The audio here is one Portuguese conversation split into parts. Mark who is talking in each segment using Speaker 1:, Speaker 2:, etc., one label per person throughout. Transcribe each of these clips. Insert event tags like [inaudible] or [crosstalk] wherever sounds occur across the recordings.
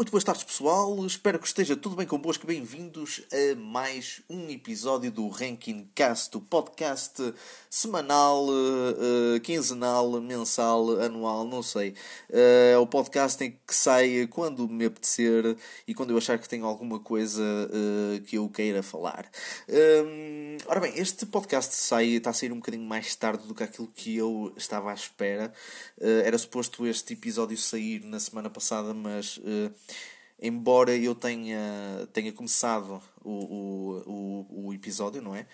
Speaker 1: muito boas tardes, pessoal. Espero que esteja tudo bem convosco. Bem-vindos a mais um episódio do Ranking Cast, o podcast semanal, uh, quinzenal, mensal, anual, não sei. Uh, é o podcast em que sai quando me apetecer e quando eu achar que tenho alguma coisa uh, que eu queira falar. Um, ora bem, este podcast sai, está a sair um bocadinho mais tarde do que aquilo que eu estava à espera. era suposto este episódio sair na semana passada, mas embora eu tenha, tenha começado o, o, o, o episódio, não é?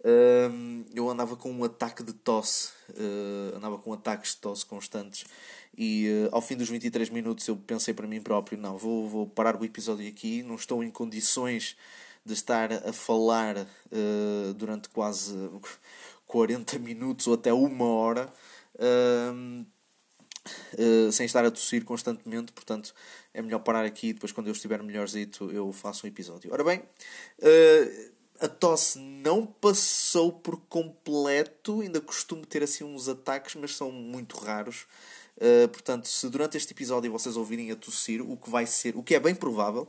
Speaker 1: Uh, eu andava com um ataque de tosse, uh, andava com ataques de tosse constantes e uh, ao fim dos 23 minutos eu pensei para mim próprio, não, vou, vou parar o episódio aqui, não estou em condições de estar a falar uh, durante quase 40 minutos ou até uma hora uh, sem estar a tossir constantemente, portanto é melhor parar aqui e depois quando eu estiver melhorzito eu faço um episódio. Ora bem, uh, a tosse não passou por completo, ainda costumo ter assim uns ataques, mas são muito raros. Uh, portanto, se durante este episódio vocês ouvirem a tossir, o que vai ser, o que é bem provável,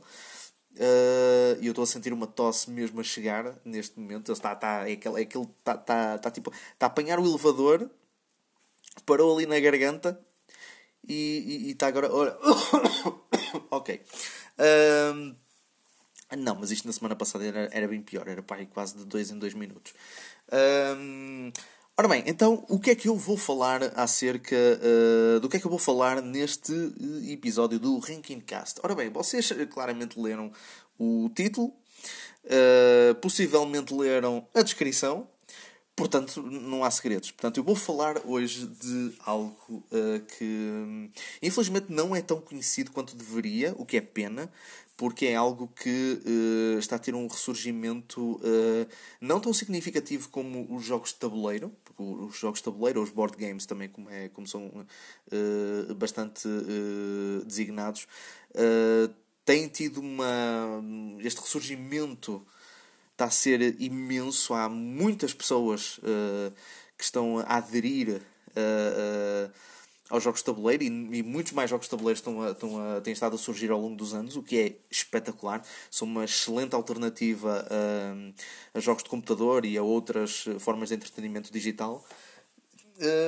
Speaker 1: e uh, eu estou a sentir uma tosse mesmo a chegar neste momento. Está, está, é aquele, é aquele está, está, está, tipo, está a apanhar o elevador, parou ali na garganta e está agora. Olha. [coughs] [laughs] ok. Um, não, mas isto na semana passada era, era bem pior, era pai, quase de 2 em 2 minutos. Um, ora bem, então o que é que eu vou falar acerca uh, do que é que eu vou falar neste episódio do Ranking Cast? Ora bem, vocês claramente leram o título, uh, possivelmente leram a descrição, Portanto, não há segredos. Portanto, eu vou falar hoje de algo uh, que infelizmente não é tão conhecido quanto deveria, o que é pena, porque é algo que uh, está a ter um ressurgimento uh, não tão significativo como os jogos de tabuleiro, os jogos de tabuleiro, ou os board games também, como, é, como são bastante designados, têm tido uma, este ressurgimento está a ser imenso. Há muitas pessoas uh, que estão a aderir uh, uh, aos jogos de tabuleiro e, e, muitos mais jogos de tabuleiro estão a, estão a, têm estado a surgir ao longo dos anos, o que é espetacular. São uma excelente alternativa a, a jogos de computador e a outras formas de entretenimento digital.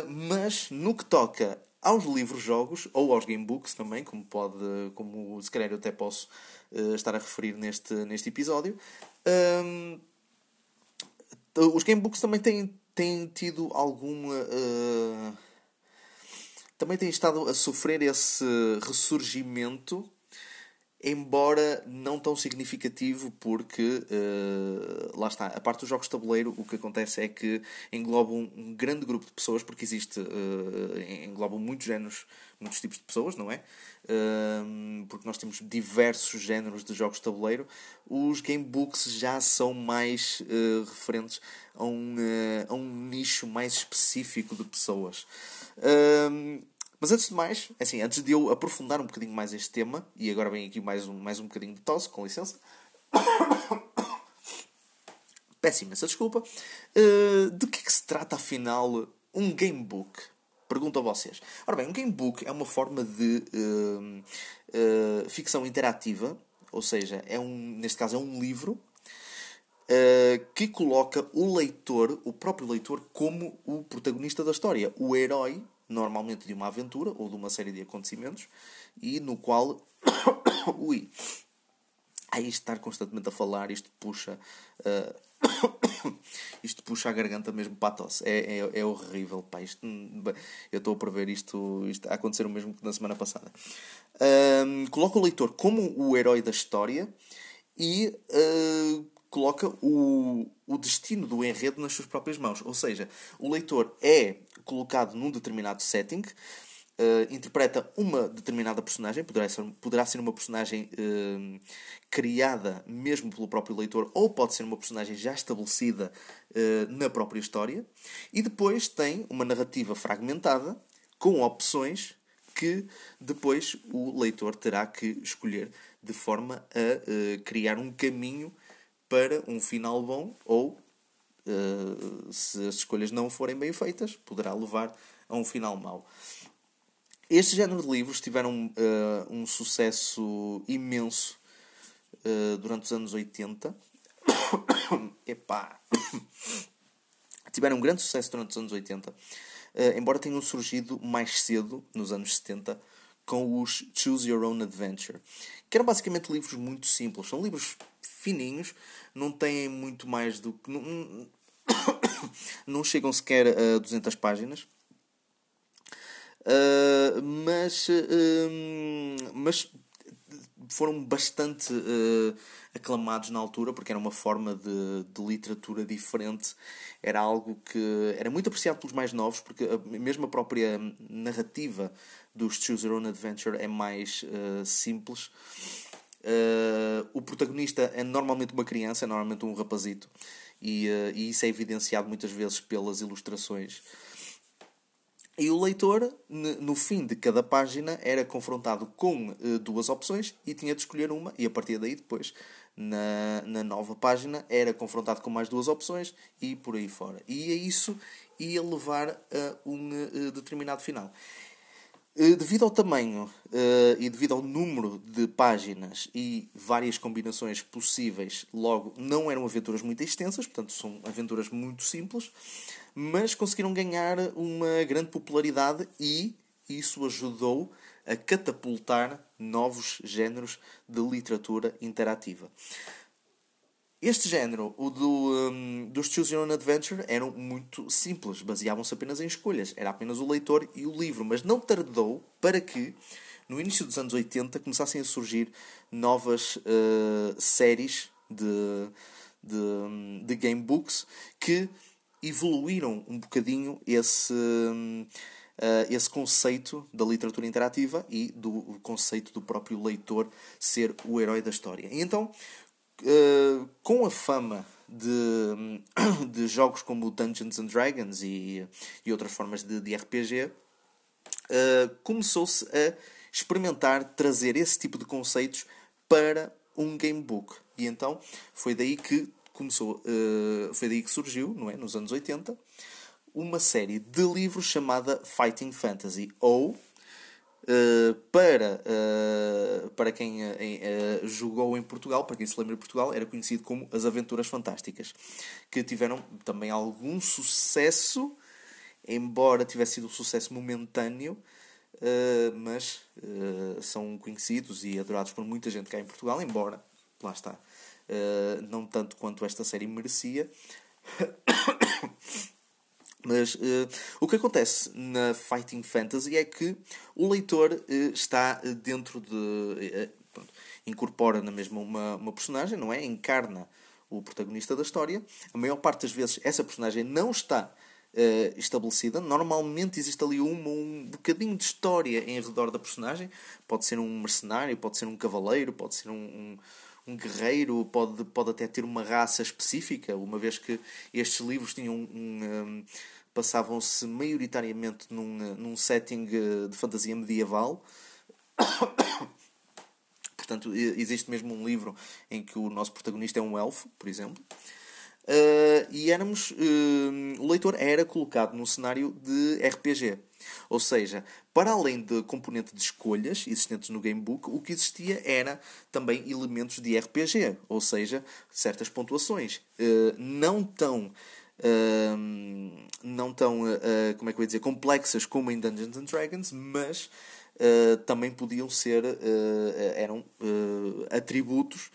Speaker 1: mas no que toca aos livros-jogos ou aos gamebooks também, como pode, como se calhar eu até posso uh, estar a referir neste, neste episódio. Um, os gamebooks também têm, têm tido alguma. Uh, também têm estado a sofrer esse ressurgimento embora não tão significativo, porque uh, lá está, a parte dos jogos de tabuleiro, o que acontece é que englobam um grande grupo de pessoas, porque existe, uh, englobam muitos géneros, muitos tipos de pessoas, não é? Uh, porque nós temos diversos géneros de jogos de tabuleiro. Os gamebooks já são mais referentes a um, a um nicho mais específico de pessoas. Mas antes de mais, é assim, antes de eu aprofundar um bocadinho mais este tema, e agora vem aqui mais um, mais um bocadinho de tosse, com licença. [coughs] Peço imensa desculpa. Uh, de que, é que se trata afinal um gamebook? Pergunto a vocês. Ora bem, um gamebook é uma forma de uh, uh, ficção interativa, ou seja, é um, neste caso é um livro que coloca o leitor, o próprio leitor, como o protagonista da história, o herói normalmente de uma aventura ou de uma série de acontecimentos, e no qual. [coughs] Ui! [coughs] Aí estar constantemente a falar, isto puxa. Uh... [coughs] isto puxa a garganta mesmo para a tosse. É, é, é horrível, pá. Isto, eu estou a prever isto, isto a acontecer o mesmo que na semana passada. Uh, coloca o leitor como o herói da história e uh, coloca o, o destino do enredo nas suas próprias mãos. Ou seja, o leitor é colocado num determinado setting, uh, interpreta uma determinada personagem, poderá ser, poderá ser uma personagem uh, criada mesmo pelo próprio leitor, ou pode ser uma personagem já estabelecida uh, na própria história, e depois tem uma narrativa fragmentada com opções que depois o leitor terá que escolher de forma a criar um caminho para um final bom ou, uh, se as escolhas não forem bem feitas, poderá levar a um final mau. Este género de livros tiveram uh, um sucesso imenso uh, durante os anos 80. [coughs] Epá! [coughs] tiveram um grande sucesso durante os anos 80, uh, embora tenham surgido mais cedo, nos anos 70, com os Choose Your Own Adventure, que eram basicamente livros muito simples. São livros fininhos, não têm muito mais do que. Não, [coughs] não chegam sequer a 200 páginas. Uh, mas, uh, mas foram bastante uh, aclamados na altura porque era uma forma de, de, literatura diferente. Era algo que era muito apreciado pelos mais novos porque a, mesmo a própria narrativa dos Choose Your Own Adventure é mais uh, simples. Uh, o protagonista é normalmente uma criança é normalmente um rapazito e, e isso é evidenciado muitas vezes pelas ilustrações e o leitor, no fim de cada página, era confrontado com uh, duas opções e tinha de escolher uma, e a partir daí, depois, na, na nova página, era confrontado com mais duas opções e por aí fora. E a isso ia levar a um uh, determinado final. Uh, devido ao tamanho e devido ao número de páginas e várias combinações possíveis, logo não eram aventuras muito extensas, portanto, são aventuras muito simples mas conseguiram ganhar uma grande popularidade e isso ajudou a catapultar novos géneros de literatura interativa. Este género, o do, um, dos Choose Your Own Adventure, eram muito simples, baseavam-se apenas em escolhas. Era apenas o leitor e o livro, mas não tardou para que, no início dos anos 80, começassem a surgir novas uh, séries de, de, hum, de gamebooks que evoluíram um bocadinho esse, uh, esse conceito da literatura interativa e do conceito do próprio leitor ser o herói da história. E então, uh, com a fama de, [coughs] de jogos como Dungeons and Dragons e, e outras formas de, de RPG, eh, começou-se a experimentar trazer esse tipo de conceitos para um gamebook. E então foi daí que começou, uh, foi daí que surgiu, não é? Nos anos 80, uma série de livros chamada Fighting Fantasy, ou Uh, para, uh, para quem uh, jogou em Portugal, para quem se lembra de Portugal, era conhecido como As Aventuras Fantásticas, que tiveram também algum sucesso, embora tivesse sido um sucesso momentâneo, mas são conhecidos e adorados por muita gente cá em Portugal, embora, lá está, uh, não tanto quanto esta série merecia. [coughs] Mas uh, o que acontece na Fighting Fantasy é que o leitor uh, está dentro de. Uh, pronto, incorpora na mesma uma, uma personagem, não é? Encarna o protagonista da história. A maior parte das vezes essa personagem não está estabelecida. Normalmente existe ali uma, um bocadinho de história em redor da personagem. Pode ser um mercenário, pode ser um cavaleiro, pode ser um, um um guerreiro, pode, pode até ter uma raça específica, uma vez que estes livros tinham um, um, passavam-se maioritariamente num, num setting eh, de fantasia medieval. [coughs] Portanto, existe mesmo um livro em que o nosso protagonista é um elfo, por exemplo. Uh, e éramos. Uh, o leitor era colocado num cenário de RPG. Ou seja, para além da componente de escolhas existentes no Gamebook, o que existia era também elementos de RPG, ou seja, certas pontuações. Uh, não tão. Uh, não tão, uh, como é que eu ia dizer, complexas como em Dungeons and Dragons, mas também podiam ser, eram atributos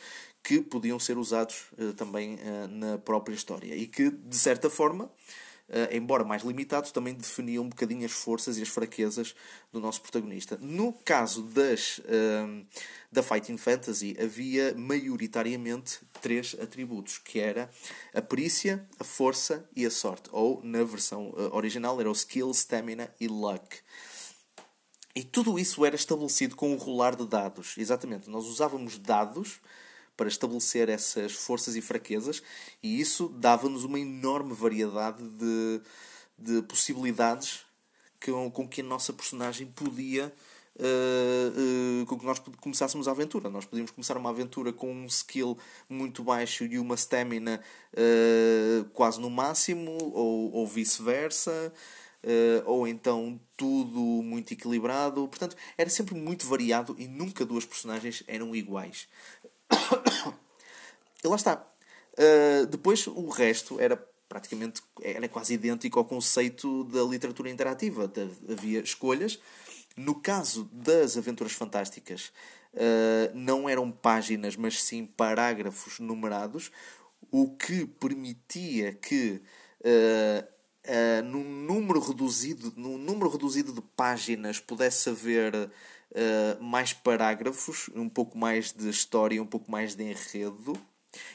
Speaker 1: que podiam ser usados também na própria história e que, de certa forma, Uh, embora mais limitados, também definiam um bocadinho as forças e as fraquezas do nosso protagonista. No caso das, uh, da Fighting Fantasy, havia maioritariamente três atributos, que era a perícia, a força e a sorte. Ou, na versão uh, original, era o skill, stamina e luck. E tudo isso era estabelecido com o rolar de dados. Exatamente, nós usávamos dados para estabelecer essas forças e fraquezas, e isso dava-nos uma enorme variedade de, de possibilidades com, com que a nossa personagem podia. Uh, uh, com que nós começássemos a aventura. Nós podíamos começar uma aventura com um skill muito baixo e uma stamina uh, quase no máximo, ou, ou vice-versa. ou então tudo muito equilibrado. Portanto, era sempre muito variado e nunca duas personagens eram iguais. [coughs] e lá está. Uh, depois o resto era praticamente era quase idêntico ao conceito da literatura interativa. Havia escolhas. No caso das Aventuras Fantásticas, uh, não eram páginas, mas sim parágrafos numerados, o que permitia que uh, uh, num número reduzido, num número reduzido de páginas pudesse haver uh, mais parágrafos, um pouco mais de história, um pouco mais de enredo.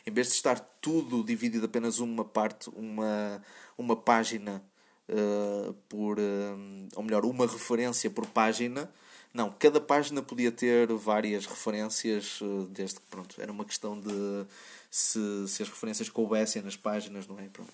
Speaker 1: Em vez de estar tudo dividido apenas uma parte, uma, uma página uh, por. ou melhor, uma referência por página. Não, cada página podia ter várias referências, desde que pronto, era uma questão de se, se as referências coubessem nas páginas, não é? Pronto.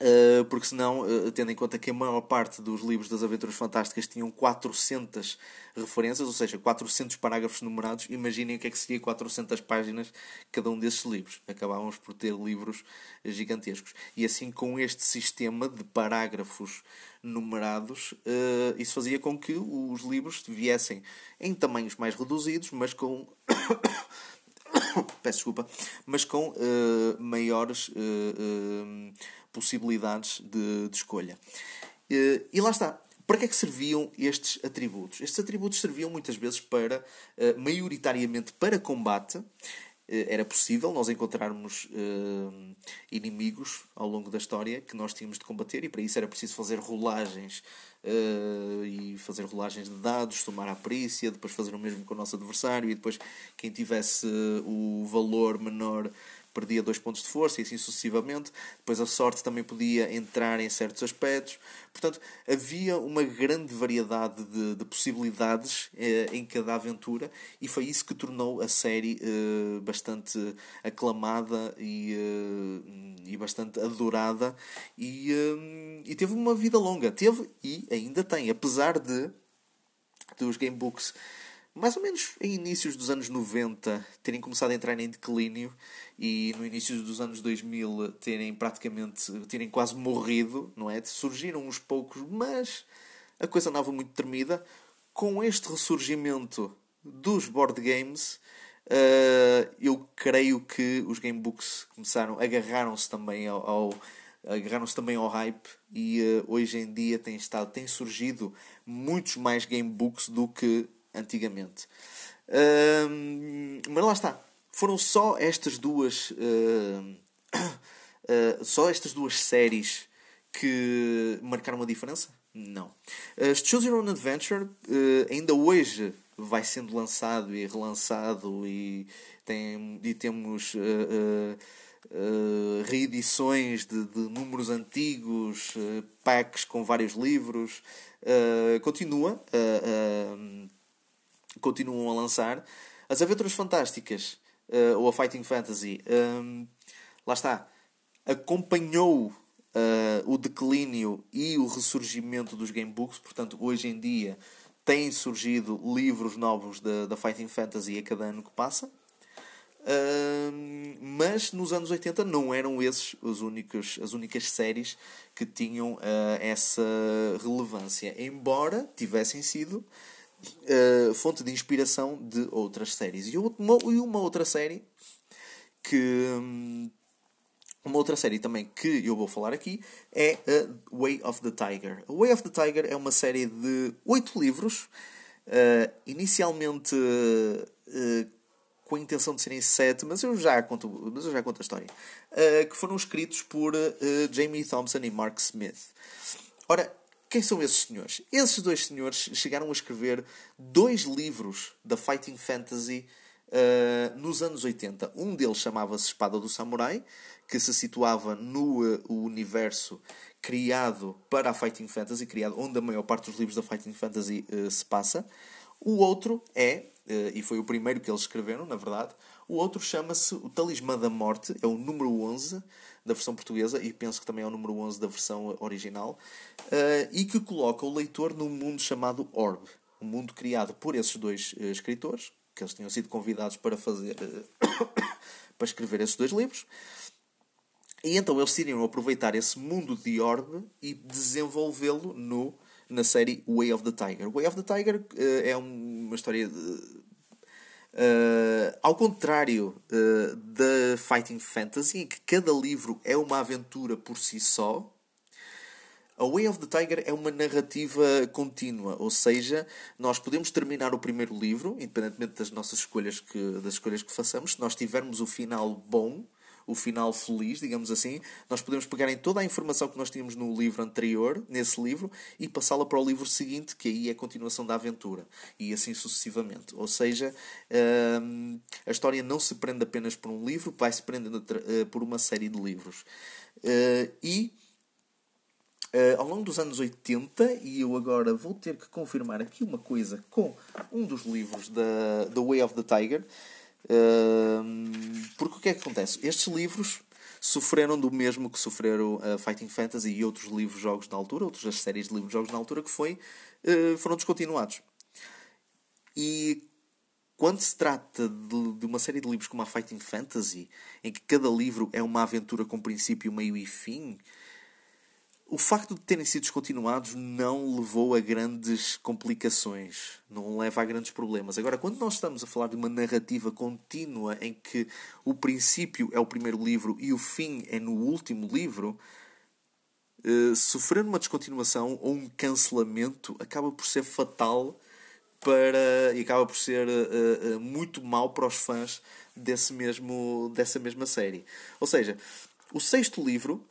Speaker 1: Uh, porque senão, uh, tendo em conta que a maior parte dos livros das Aventuras Fantásticas tinham 400 referências, ou seja, 400 parágrafos numerados, imaginem o que é que seria 400 páginas cada um desses livros. Acabávamos por ter livros gigantescos. E assim, com este sistema de parágrafos numerados, uh, isso fazia com que os livros viessem em tamanhos mais reduzidos, mas com. [coughs] Peço desculpa, mas com maiores possibilidades de, de escolha. E lá está. Para que é que serviam estes atributos? Estes atributos serviam muitas vezes para, eh, maioritariamente para combate. Eh, era possível nós encontrarmos inimigos ao longo da história que nós tínhamos de combater e para isso era preciso fazer rolagens e fazer rolagens de dados, somar a perícia, depois fazer o mesmo com o nosso adversário e depois quem tivesse o valor menor perdia dois pontos de força e assim sucessivamente. Depois a sorte também podia entrar em certos aspectos. Portanto, havia uma grande variedade de, de possibilidades eh, em cada aventura e foi isso que tornou a série eh, bastante aclamada e, eh, e bastante adorada e, eh, e teve uma vida longa. Teve e ainda tem, apesar de dos gamebooks mais ou menos em inícios dos anos 90 terem começado a entrar em declínio e no início dos anos 2000 terem praticamente terem quase morrido, não é? Surgiram uns poucos, mas a coisa andava muito tremida. Com este ressurgimento dos board games, uh, eu creio que os gamebooks começaram, agarraram-se também ao, ao agarraram-se também ao hype e uh, hoje em dia tem estado, tem surgido muitos mais gamebooks do que antigamente. Uh, mas lá está. Foram só estas duas. Uh, [coughs] uh, só estas duas séries que marcaram uma diferença? Não. Uh, Choose Your Own Adventure ainda hoje vai sendo lançado e relançado e, tem, e temos reedições de, de, números antigos, packs com vários livros. continua continuam a lançar. As Aventuras Fantásticas, uh, ou a Fighting Fantasy, um, ehm, lá está, acompanhou uh, o declínio e o ressurgimento dos gamebooks, portanto, hoje em dia têm surgido livros novos da, da Fighting Fantasy a cada ano que passa. Uh, mas nos anos 80 não eram esses os únicos, as únicas séries que tinham uh, essa relevância, embora tivessem sido uh, fonte de inspiração de outras séries. E uma, e uma outra série que. Um, uma outra série também que eu vou falar aqui é a Way of the Tiger. A Way of the Tiger é uma série de oito livros, uh, inicialmente uh, com a intenção de serem sete, mas eu já conto, mas eu já conto a história, uh, que foram escritos por Jamie Thompson e Mark Smith. Ora, quem são esses senhores? Esses dois senhores chegaram a escrever dois livros da Fighting Fantasy uh, nos anos 80. Um deles chamava-se Espada do Samurai, que se situava no uh, universo criado para a Fighting Fantasy, criado onde a maior parte dos livros da Fighting Fantasy uh, se passa. O outro é, e foi o primeiro que eles escreveram, na verdade, o outro chama-se O Talismã da Morte, é o número 11, da versão portuguesa e penso que também é o número 11 da versão original, uh, e que coloca o leitor num mundo chamado Orb, um mundo criado por esses dois uh, escritores, que eles tinham sido convidados para fazer [coughs] para escrever esses dois livros. E então eles decidiram aproveitar esse mundo de Orb e desenvolvê-lo no, na série Way of the Tiger. Way of the Tiger uh, é uma história. De, uh, ao contrário uh, da Fighting Fantasy, em que cada livro é uma aventura por si só, a Way of the Tiger é uma narrativa contínua, ou seja, nós podemos terminar o primeiro livro, independentemente das nossas escolhas que, das escolhas que façamos, se nós tivermos o final bom, o final feliz, digamos assim, nós podemos pegar em toda a informação que nós tínhamos no livro anterior, nesse livro, e passá-la para o livro seguinte, que aí é a continuação da aventura, e assim sucessivamente. Ou seja, hum, a história não se prende apenas por um livro, vai se prendendo eh, por uma série de livros. Eh, e Uh, ao longo dos anos 80, e eu agora vou ter que confirmar aqui uma coisa com um dos livros da, The Way of the Tiger, porque o que é que acontece? Estes livros sofreram do mesmo que sofreram a uh, Fighting Fantasy e outros livros jogos na altura, outras séries de livros jogos na altura, que foi, eh, foram descontinuados. E quando se trata de, de, uma série de livros como a Fighting Fantasy, em que cada livro é uma aventura com princípio, meio e fim, o facto de terem sido descontinuados não levou a grandes complicações, não leva a grandes problemas. Agora, quando nós estamos a falar de uma narrativa contínua em que o princípio é o primeiro livro e o fim é no último livro, uh, sofrer uma descontinuação ou um cancelamento acaba por ser fatal para e acaba por ser uh, uh, muito mau para os fãs desse mesmo, dessa mesma série. Ou seja, o sexto livro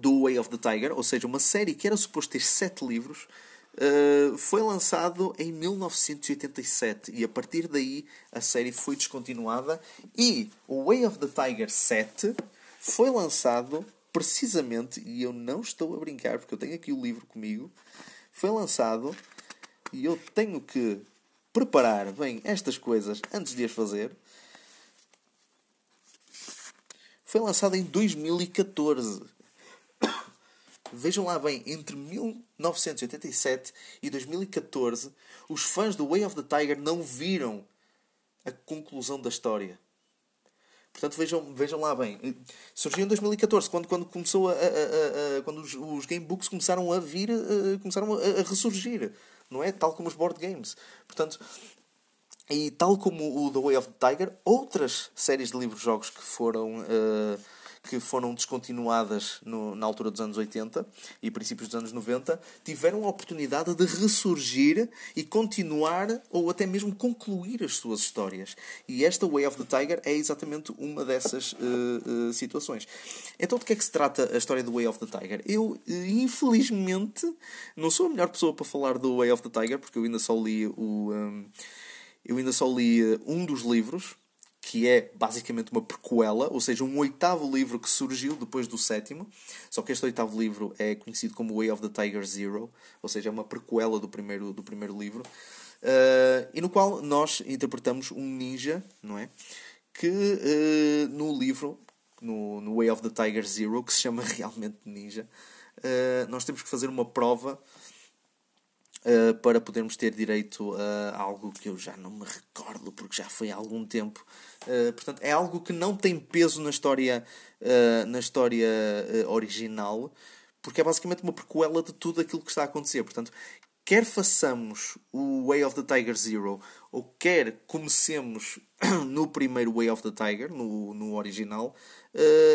Speaker 1: do Way of the Tiger, ou seja, uma série que era suposto ter sete livros, uh, foi lançado em 1987 e a partir daí a série foi descontinuada e o Way of the Tiger 7 foi lançado precisamente, e eu não estou a brincar porque eu tenho aqui o livro comigo, foi lançado e eu tenho que preparar bem estas coisas antes de as fazer. Foi lançado em 2014 Vejam lá bem, entre 1987 e 2014, os fãs do Way of the Tiger não viram a conclusão da história. Portanto, vejam, vejam lá bem. Surgiu em 2014, quando, quando começou a, a, a, a quando os, os gamebooks começaram a vir, começaram a, ressurgir. Não é? Tal como os board games. Portanto, e tal como o The Way of the Tiger, outras séries de livros-jogos que foram. Uh, que foram descontinuadas no, na altura dos anos 80 e princípios dos anos 90, tiveram a oportunidade de ressurgir e continuar ou até mesmo concluir as suas histórias. E esta Way of the Tiger é exatamente uma dessas uh, uh, situações. Então, de que é que se trata a história do Way of the Tiger? Eu, uh, infelizmente, não sou a melhor pessoa para falar do Way of the Tiger, porque eu ainda só li o. Um, eu ainda só li um dos livros, que é basicamente uma prequela, ou seja, um oitavo livro que surgiu depois do sétimo. Só que este oitavo livro é conhecido como Way of the Tiger Zero, ou seja, é uma prequela do primeiro, do primeiro livro, uh, e no qual nós interpretamos um ninja, não é? Que uh, no livro, no, no Way of the Tiger Zero, que se chama [laughs] realmente Ninja, uh, nós temos que fazer uma prova uh, para podermos ter direito a algo que eu já não me recordo porque já foi há algum tempo. Uh, portanto, é algo que não tem peso na história, uh, na história original, porque é basicamente uma prequela de tudo aquilo que está a acontecer. Portanto, quer façamos o Way of the Tiger Zero ou quer comecemos [coughs] no primeiro Way of the Tiger, no, no original,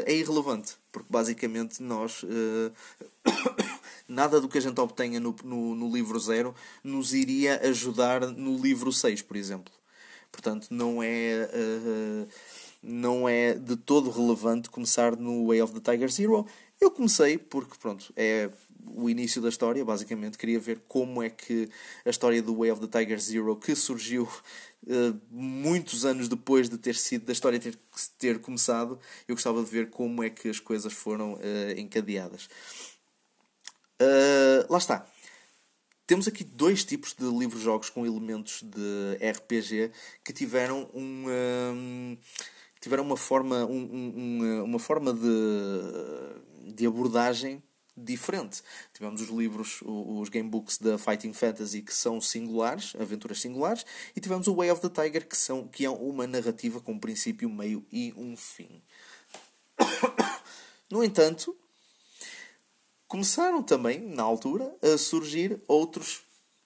Speaker 1: é irrelevante. Porque basicamente nós. [coughs] Nada do que a gente obtenha no, no, no, livro 0 nos iria ajudar no livro 6, por exemplo. Portanto, não é. Uh, não é de todo relevante começar no Way of the Tiger Zero. Eu comecei porque, pronto, é o início da história, basicamente. Queria ver como é que a história do Way of the Tiger Zero, que surgiu uh, muitos anos depois de ter sido, da história ter, ter começado, eu gostava de ver como é que as coisas foram uh, encadeadas. Uh, lá está. Temos aqui dois tipos de livros-jogos com elementos de RPG que tiveram um, um tiveram uma forma, um, um, uma forma de, de abordagem diferente. Tivemos os livros, os gamebooks da Fighting Fantasy que são singulares, aventuras singulares, e tivemos o Way of the Tiger que, são, que é uma narrativa com um princípio, meio e um fim. [coughs] No entanto, começaram também, na altura, a surgir outros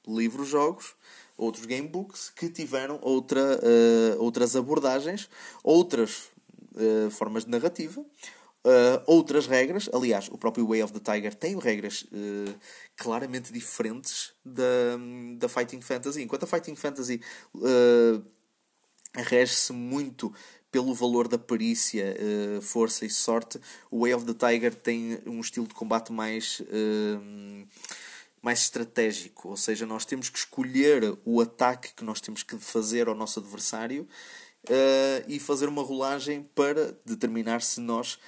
Speaker 1: livros-jogos, outros gamebooks que tiveram outra, uh, outras abordagens, outras uh, formas de narrativa, uh, outras regras. Aliás, o próprio Way of the Tiger tem regras claramente diferentes da, da Fighting Fantasy. Enquanto a Fighting Fantasy rege-se muito pelo valor da perícia, uh, força e sorte, o Way of the Tiger tem um estilo de combate mais, uh, mais estratégico. Ou seja, nós temos que escolher o ataque que nós temos que fazer ao nosso adversário uh, e fazer uma rolagem para determinar se nós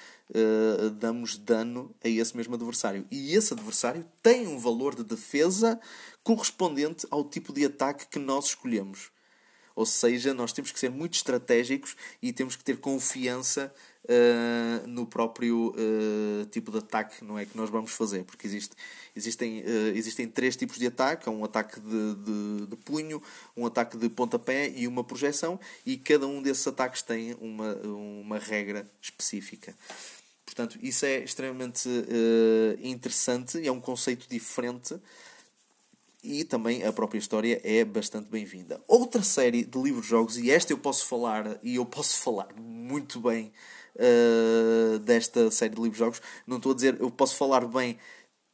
Speaker 1: damos dano a esse mesmo adversário. E esse adversário tem um valor de defesa correspondente ao tipo de ataque que nós escolhemos. Ou seja, nós temos que ser muito estratégicos e temos que ter confiança uh, no próprio uh, tipo de ataque não é, que nós vamos fazer. Porque existe, existem, uh, existem três tipos de ataque: um ataque de, de, de, punho, um ataque de pontapé e uma projeção, e cada um desses ataques tem uma, uma regra específica. Portanto, isso é extremamente interessante é um conceito diferente e também a própria história é bastante bem-vinda. Outra série de livros-jogos, e esta eu posso falar, e eu posso falar muito bem uh, desta série de livros-jogos, não estou a dizer, eu posso falar bem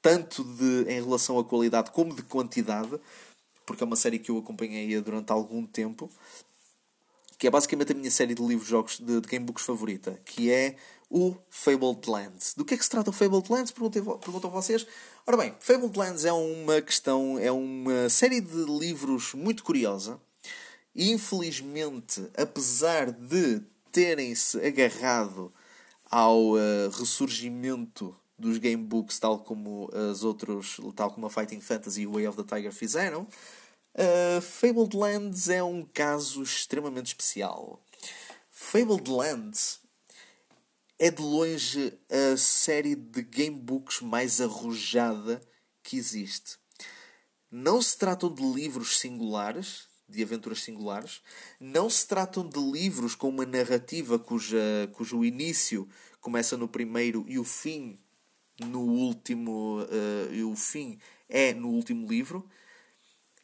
Speaker 1: tanto de, em relação à qualidade como de quantidade, porque é uma série que eu acompanhei durante algum tempo, que é basicamente a minha série de livros-jogos de, de gamebooks favorita, que é o Fabled Lands. Do que é que se trata o Fabled Lands? Perguntam vocês. Ora bem, Fabled Lands é uma questão, é uma série de livros muito curiosa. E infelizmente, apesar de terem-se agarrado ao uh, ressurgimento dos gamebooks, tal como as outros, tal como a Fighting Fantasy e Way of the Tiger fizeram, Uh, Fabled Lands é um caso extremamente especial. Fabled Lands é de longe a série de gamebooks mais arrojada que existe. Não se tratam de livros singulares, de aventuras singulares, não se tratam de livros com uma narrativa cuja, cujo início começa no primeiro e o fim no último uh, e o fim é no último livro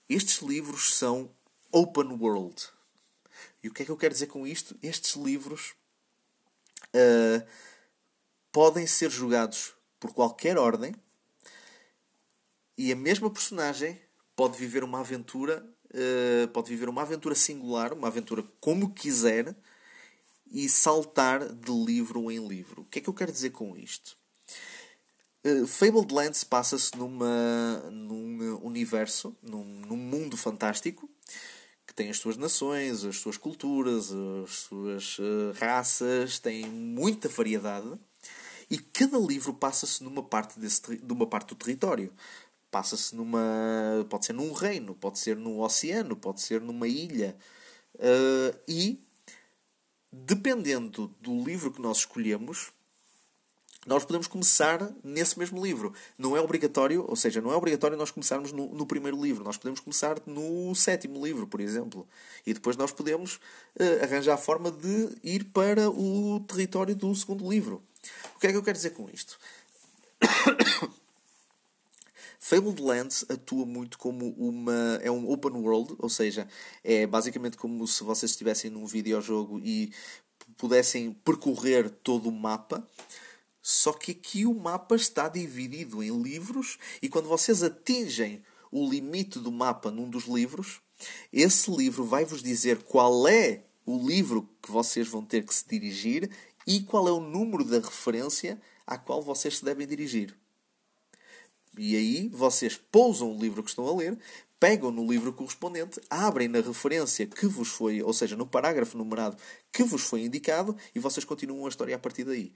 Speaker 1: estes livros são open world. E o que é que eu quero dizer com isto? Estes livros uh, podem ser jogados por qualquer ordem e a mesma personagem pode viver uma aventura, uh, pode viver uma aventura singular, uma aventura como quiser e saltar de livro em livro. O que é que eu quero dizer com isto? Uh, Fabled Lands passa-se numa, num universo, num, num, mundo fantástico, que tem as suas nações, as suas culturas, as suas uh, raças, tem muita variedade, e cada livro passa-se numa parte, desse, numa parte do território. Passa-se numa. pode ser num reino, pode ser num oceano, pode ser numa ilha. Uh, e, dependendo do livro que nós escolhemos, nós podemos começar nesse mesmo livro. Não é obrigatório, ou seja, não é obrigatório nós começarmos no, no primeiro livro. Nós podemos começar no sétimo livro, por exemplo. E depois nós podemos uh, arranjar a forma de ir para o território do segundo livro. O que é que eu quero dizer com isto? [coughs] Fabled Lands atua muito como uma. é um open world, ou seja, é basicamente como se vocês estivessem num videojogo e pudessem percorrer todo o mapa. Só que aqui o mapa está dividido em livros e quando vocês atingem o limite do mapa num dos livros, esse livro vai vos dizer qual é o livro que vocês vão ter que se dirigir e qual é o número da referência à qual vocês se devem dirigir. E aí vocês pousam o livro que estão a ler, pegam no livro correspondente, abrem na referência que vos foi, ou seja, no parágrafo numerado que vos foi indicado, e vocês continuam a história a partir daí.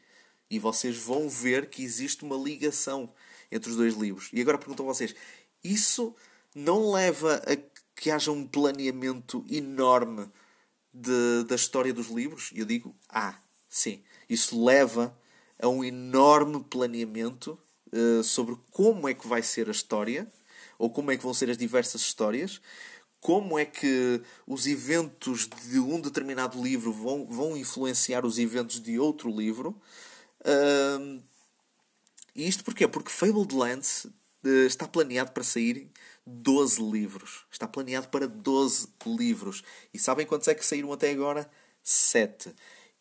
Speaker 1: E vocês vão ver que existe uma ligação entre os dois livros. E agora pergunto a vocês: isso não leva a que haja um planeamento enorme de, da história dos livros? Eu digo: ah, sim. Isso leva a um enorme planeamento uh, sobre como é que vai ser a história, ou como é que vão ser as diversas histórias, como é que os eventos de um determinado livro vão, vão influenciar os eventos de outro livro E isto porquê? Porque Fabled Lands uh, está planeado para sair 12 livros. Está planeado para 12 livros. E sabem quantos é que saíram até agora? 7.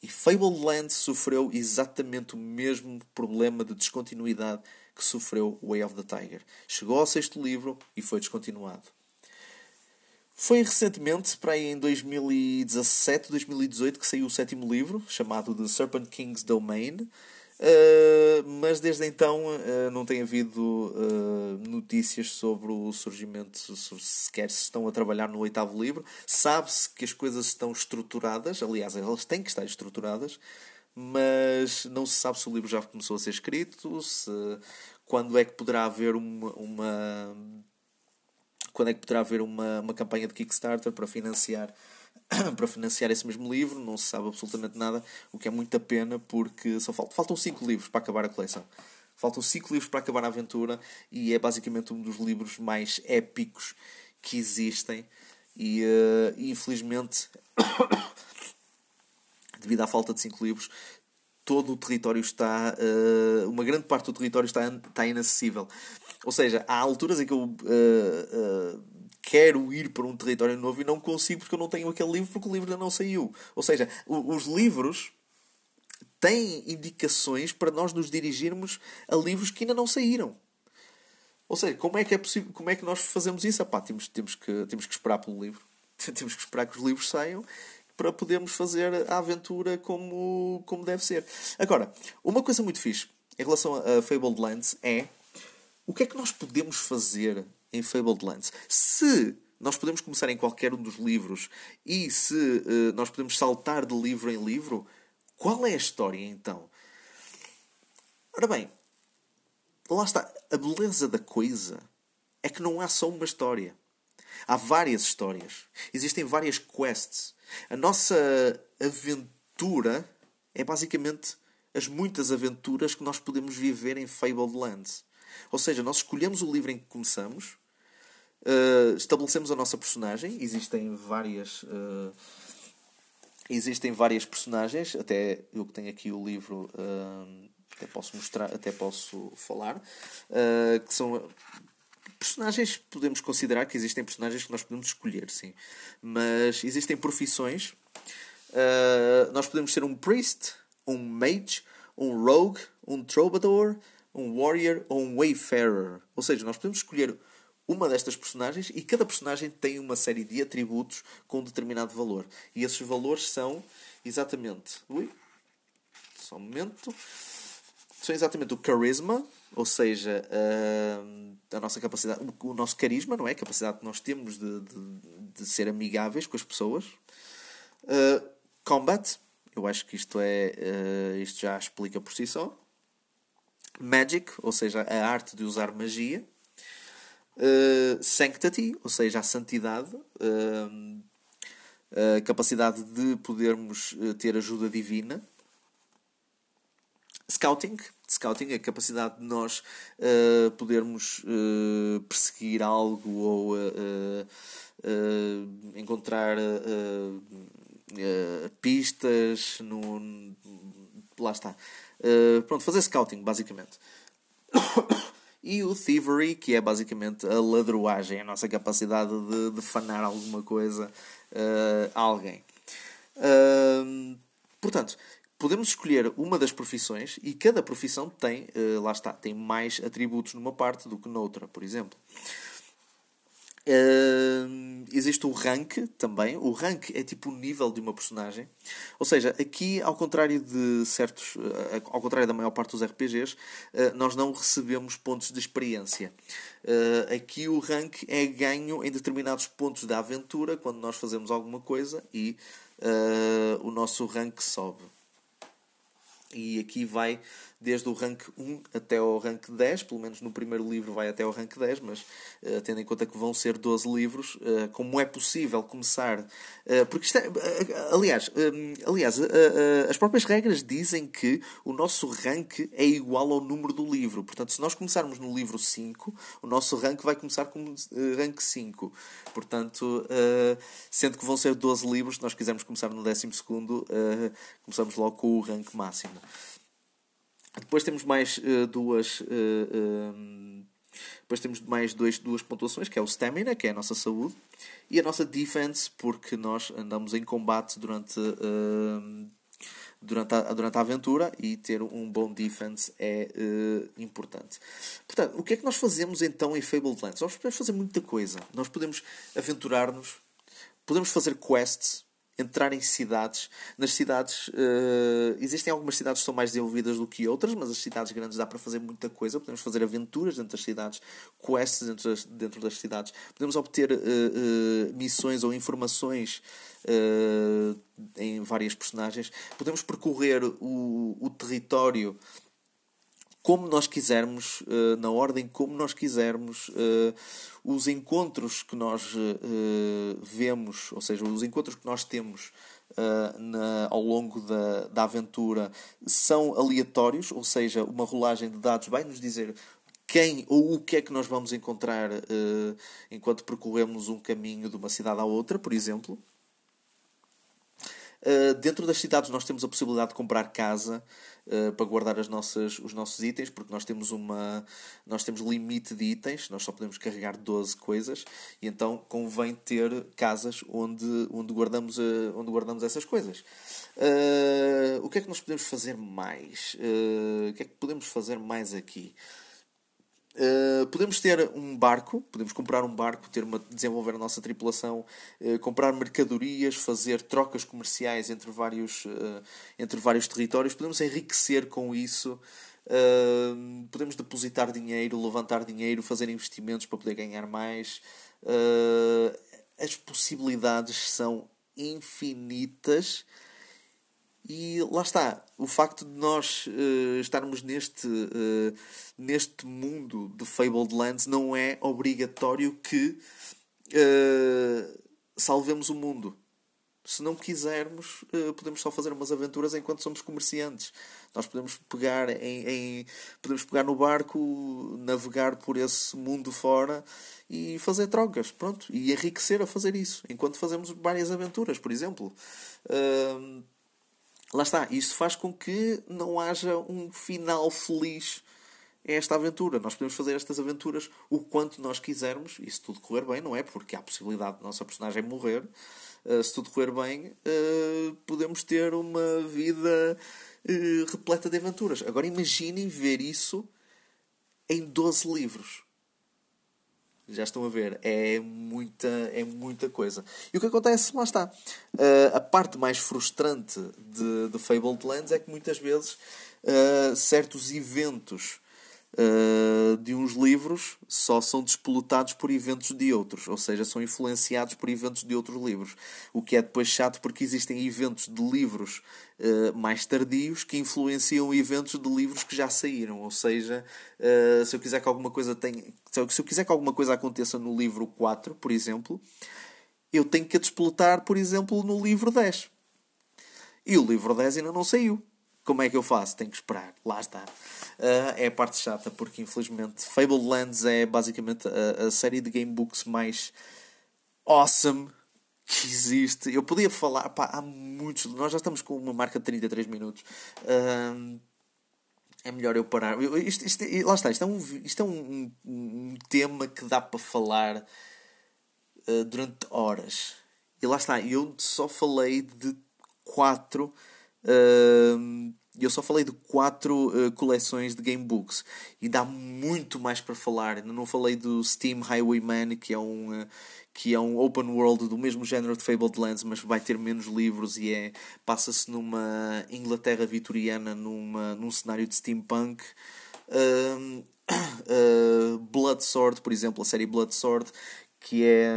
Speaker 1: E Fabled Lands sofreu exatamente o mesmo problema de descontinuidade que sofreu Way of the Tiger. Chegou ao sexto livro e foi descontinuado. Foi recentemente, para aí em 2017, 2018, que saiu o sétimo livro, chamado The Serpent King's Domain. Uh, mas desde então uh, não tem havido uh, notícias sobre o surgimento, sobre sequer se estão a trabalhar no oitavo livro. Sabe-se que as coisas estão estruturadas, aliás, elas têm que estar estruturadas, mas não se sabe se o livro já começou a ser escrito, se, quando é que poderá haver uma, uma quando é que poderá haver uma, uma campanha de Kickstarter para financiar [coughs] para financiar esse mesmo livro, não se sabe absolutamente nada, o que é muita pena porque só faltam, faltam cinco livros para acabar a coleção. Faltam cinco livros para acabar a aventura e é basicamente um dos livros mais épicos que existem e uh, infelizmente [coughs] devido à falta de cinco livros todo o território está uh, uma grande parte do território está, está inacessível ou seja, há alturas em que eu uh, uh, quero ir para um território novo e não consigo porque eu não tenho aquele livro porque o livro ainda não saiu. Ou seja, os livros têm indicações para nós nos dirigirmos a livros que ainda não saíram. Ou seja, como é que é possível, como é que nós fazemos isso? Epá, temos, temos, que, temos que esperar pelo livro. [laughs] temos que esperar que os livros saiam para podermos fazer a aventura como, como deve ser. Agora, uma coisa muito fixe em relação a Fabled Lands é o que é que nós podemos fazer em Fabled Lands? Se nós podemos começar em qualquer um dos livros e se uh, nós podemos saltar de livro em livro, qual é a história então? Ora bem, lá está. A beleza da coisa é que não há só uma história. Há várias histórias. Existem várias quests. A nossa aventura é basicamente as muitas aventuras que nós podemos viver em Fabled Lands. Ou seja, nós escolhemos o livro em que começamos, uh, estabelecemos a nossa personagem, existem várias. Uh, existem várias personagens, até eu que tenho aqui o livro, uh, até posso mostrar, até posso falar, que são personagens podemos considerar que existem personagens que nós podemos escolher, sim. Mas existem profissões. Uh, nós podemos ser um priest, um mage, um rogue, um troubadour, um warrior ou um wayfarer. Ou seja, nós podemos escolher uma destas personagens e cada personagem tem uma série de atributos com um determinado valor. E esses valores são exatamente. Ui, só um momento. São exatamente o charisma, ou seja, a, a nossa capacidade, o nosso carisma, não é? A capacidade que nós temos de, de, de ser amigáveis com as pessoas. Uh, combat, eu acho que isto é. Uh, isto já explica por si só. Magic, ou seja, a arte de usar magia. Sanctity, ou seja, a santidade. A capacidade de podermos ter ajuda divina. Scouting. Scouting, a capacidade de nós uh, podermos uh, perseguir algo ou uh, encontrar pistas no. Lá está. Pronto, fazer scouting, basicamente. [coughs] e o thievery, que é basicamente a ladroagem, a nossa capacidade de, de fanar alguma coisa a alguém. Portanto, podemos escolher uma das profissões e cada profissão tem, lá está, tem mais atributos numa parte do que noutra, por exemplo. Uh, existe o rank também. O rank é tipo o nível de uma personagem. Ou seja, aqui, ao contrário de certos. Uh, ao contrário da maior parte dos RPGs, uh, nós não recebemos pontos de experiência. aqui o rank é ganho em determinados pontos da aventura quando nós fazemos alguma coisa e o nosso rank sobe. E aqui vai desde o rank 1 até ao rank 10, pelo menos no primeiro livro vai até ao rank 10, mas uh, tendo em conta que vão ser 12 livros, uh, como é possível começar? Uh, porque isto é, aliás, aliás as próprias regras dizem que o nosso rank é igual ao número do livro. Portanto, se nós começarmos no livro 5, o nosso rank vai começar como rank 5. Portanto, sendo que vão ser 12 livros, se nós quisermos começar no 12, começamos logo com o rank máximo. Depois temos mais uh, duas. Uh, depois temos mais dois, duas pontuações, que é o stamina, que é a nossa saúde, e a nossa defense, porque nós andamos em combate durante, uh, durante, a, durante a aventura e ter um bom defense é uh, importante. Portanto, o que é que nós fazemos então em Fabled Lands? Nós podemos fazer muita coisa. Nós podemos aventurar-nos, podemos fazer quests, entrar em cidades. Nas cidades, uh, existem algumas cidades que são mais desenvolvidas do que outras, mas as cidades grandes dá para fazer muita coisa. Podemos fazer aventuras dentro das cidades, quests dentro das, dentro das cidades. Podemos obter uh, uh, missões ou informações em várias personagens. Podemos percorrer o, o território como nós quisermos, uh, na ordem como nós quisermos, uh, os encontros que nós uh, vemos, ou seja, os encontros que nós temos na, ao longo da, da aventura são aleatórios, ou seja, uma rolagem de dados vai nos dizer quem ou o que é que nós vamos encontrar enquanto percorremos um caminho de uma cidade à outra, por exemplo. Uh, dentro das cidades nós temos a possibilidade de comprar casa uh, para guardar as nossas, os nossos itens, porque nós temos uma nós temos limite de itens, nós só podemos carregar 12 coisas, e então convém ter casas onde, onde, guardamos, uh, onde guardamos essas coisas. o que é que nós podemos fazer mais? o que é que podemos fazer mais aqui? Uh, podemos ter um barco, podemos comprar um barco, ter uma, desenvolver a nossa tripulação, uh, comprar mercadorias, fazer trocas comerciais entre vários, uh, entre vários territórios, podemos enriquecer com isso, podemos depositar dinheiro, levantar dinheiro, fazer investimentos para poder ganhar mais. as possibilidades são infinitas e lá está, o facto de nós uh, estarmos neste, uh, neste mundo de Fabled Lands não é obrigatório que uh, salvemos o mundo. Se não quisermos, podemos só fazer umas aventuras enquanto somos comerciantes. Nós podemos pegar, em, em, podemos pegar no barco, navegar por esse mundo fora e fazer trocas. Pronto, e enriquecer a fazer isso, enquanto fazemos várias aventuras, por exemplo. Uh, lá está, isso faz com que não haja um final feliz a esta aventura. Nós podemos fazer estas aventuras o quanto nós quisermos, e se tudo correr bem, não é? Porque há a possibilidade de nossa personagem morrer. Uh, se tudo correr bem, uh, podemos ter uma vida uh, repleta de aventuras. Agora imaginem ver isso em 12 livros. Já estão a ver, é muita, é muita coisa. E o que acontece, lá está. Uh, a parte mais frustrante de, de Fabled Lands é que muitas vezes uh, certos eventos uh, de uns livros só são despolutados por eventos de outros, ou seja, são influenciados por eventos de outros livros. O que é depois chato porque existem eventos de livros uh, mais tardios que influenciam eventos de livros que já saíram. Ou seja, uh, se eu quiser que alguma coisa tenha. Se eu, se eu quiser que alguma coisa aconteça no livro 4, por exemplo, eu tenho que a despolutar, por exemplo, no livro 10. E o livro 10 ainda não saiu. Como é que eu faço? Tenho que esperar. Lá está. Uh, é a parte chata, porque infelizmente Fable Lands é basicamente a, a série de gamebooks mais awesome que existe. Eu podia falar, pá, há muitos. Nós já estamos com uma marca de 33 minutos. Uh, é melhor eu parar. Eu, isto, isto, lá está, isto é um, isto é um, um tema que dá para falar uh, durante horas. E lá está, eu só falei de quatro Uh, eu só falei de quatro uh, coleções de gamebooks e dá muito mais para falar. Ainda não falei do Steam Highwayman, que é um, uh, que é um open world do mesmo género de Fabled Lands, mas vai ter menos livros e é passa-se numa Inglaterra vitoriana, numa, num cenário de steampunk. Uh, [clears throat] Blood Sword, por exemplo, a série Blood Sword, que é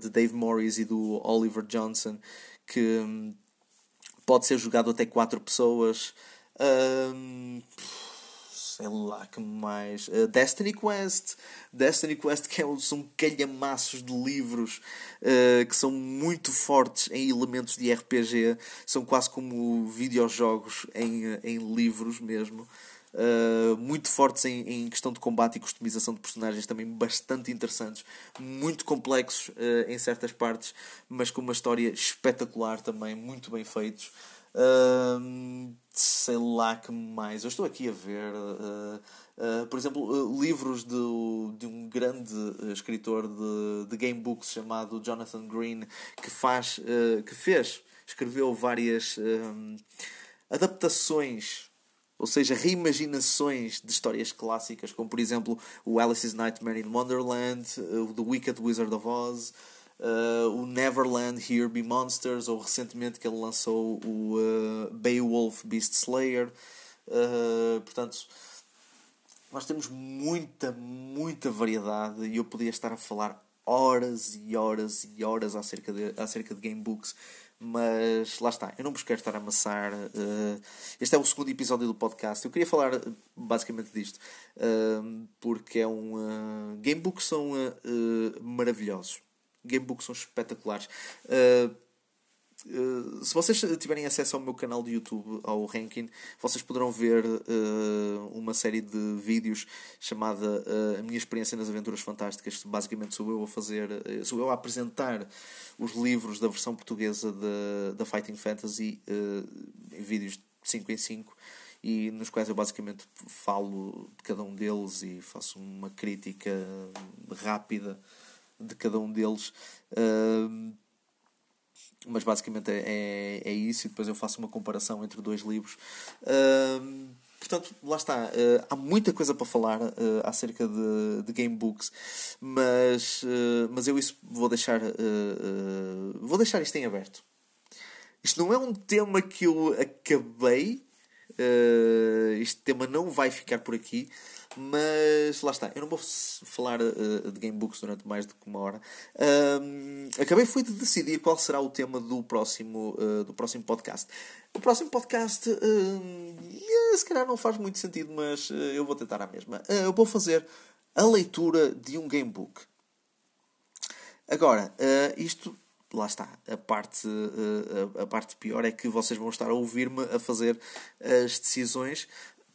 Speaker 1: de Dave Morris e do Oliver Johnson, que. Um, pode ser jogado até 4 pessoas. Um, sei lá que mais. Uh, Destiny Quest. Destiny Quest que é, são calhamaços de livros uh, que são muito fortes em elementos de RPG. São quase como videojogos em, em livros mesmo. Uh, muito fortes em, em, questão de combate e customização de personagens, também bastante interessantes, muito complexos uh, em certas partes, mas com uma história espetacular também, muito bem feitos. Uh, sei lá que mais. Eu estou aqui a ver, uh, uh, por exemplo, livros de, de um grande escritor de, de game books chamado Jonathan Green, que faz, que fez, escreveu várias adaptações ou seja, reimaginações de histórias clássicas, como por exemplo o Alice's Nightmare in Wonderland, o The Wicked Wizard of Oz, uh, o Neverland Here Be Monsters, ou recentemente que ele lançou o uh, Beowulf Beast Slayer. Uh, portanto, nós temos muita, muita variedade e eu podia estar a falar horas e horas e horas acerca de, acerca de gamebooks mas lá está, eu não vos quero estar a amassar. Uh, este é o segundo episódio do podcast. Eu queria falar eh, basicamente disto, uh, porque é um. Uh, gamebooks são maravilhosos, gamebooks são espetaculares. Uh, se vocês tiverem acesso ao meu canal de YouTube, ao Ranking, vocês poderão ver uh, uma série de vídeos chamada uh, A Minha Experiência nas Aventuras Fantásticas. Basicamente, sou eu a fazer, sou eu a apresentar os livros da versão portuguesa da Fighting Fantasy em vídeos de 5 em 5 e nos quais eu basicamente falo de cada um deles e faço uma crítica rápida de cada um deles. Uh, mas basicamente é, é, é, isso, e depois eu faço uma comparação entre dois livros. Portanto, lá está. Uh, há muita coisa para falar uh, acerca de, de gamebooks, mas, uh, mas eu isso vou deixar, vou deixar isto em aberto. Isto não é um tema que eu acabei, este tema não vai ficar por aqui. Mas lá está, eu não vou falar uh, de gamebooks durante mais do que uma hora. Um, acabei fui de decidir qual será o tema do próximo, uh, do próximo podcast. O próximo podcast, uh, se calhar não faz muito sentido, mas eu vou tentar a mesma. eu vou fazer a leitura de um gamebook. Agora, isto lá está. A parte, a, parte pior é que vocês vão estar a ouvir-me a fazer as decisões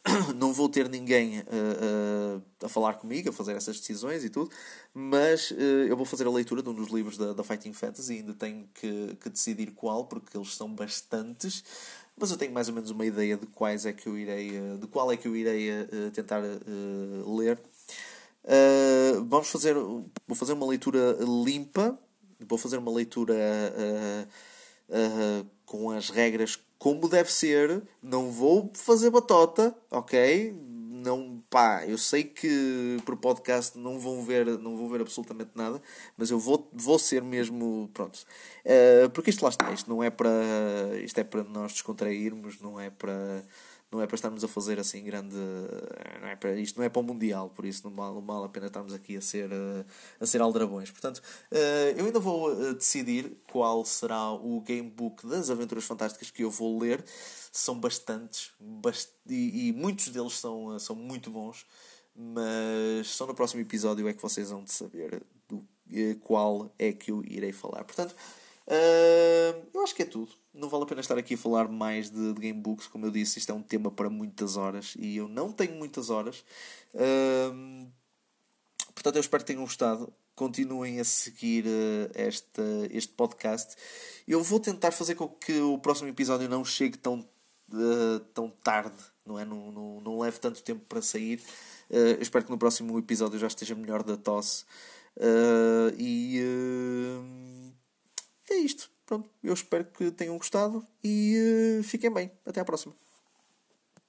Speaker 1: [coughs] não vou ter ninguém uh, uh, a falar comigo, a fazer essas decisões e tudo, mas uh, eu vou fazer a leitura de um dos livros da, da Fighting Fantasy e ainda tenho que, que, decidir qual, porque eles são bastantes, mas eu tenho mais ou menos uma ideia de quais é que eu irei, de qual é que eu irei tentar ler. vamos fazer, vou fazer uma leitura limpa, vou fazer uma leitura com as regras como deve ser, não vou fazer batota, ok? Não, pá, eu sei que por podcast não vão ver, não vão ver absolutamente nada, mas eu vou, vou ser mesmo, pronto. Uh, porque isto lá está, isto não é para, isto é para nós descontrairmos, não é para não é para estarmos a fazer assim grande. Não é para, isto não é para o Mundial, por isso não vale, não vale a pena estarmos aqui a ser, eh, a ser aldrabões. Portanto, eh, eu ainda vou eh, decidir qual será o gamebook das Aventuras Fantásticas que eu vou ler. São bastantes, bast e, e muitos deles são, são muito bons, mas só no próximo episódio é que vocês vão de saber do qual é que eu irei falar. Portanto. Eu acho que é tudo. Não vale a pena estar aqui a falar mais de, de gamebooks. Como eu disse, isto é um tema para muitas horas e eu não tenho muitas horas. Uh, portanto, eu espero que tenham gostado. Continuem a seguir uh, esta, este podcast. Eu vou tentar fazer com que o próximo episódio não chegue tão, uh, tão tarde, não é? Não, não, não leve tanto tempo para sair. eu espero que no próximo episódio já esteja melhor da tosse. e é isto. Pronto, eu espero que tenham gostado e uh, fiquem bem. Até à próxima.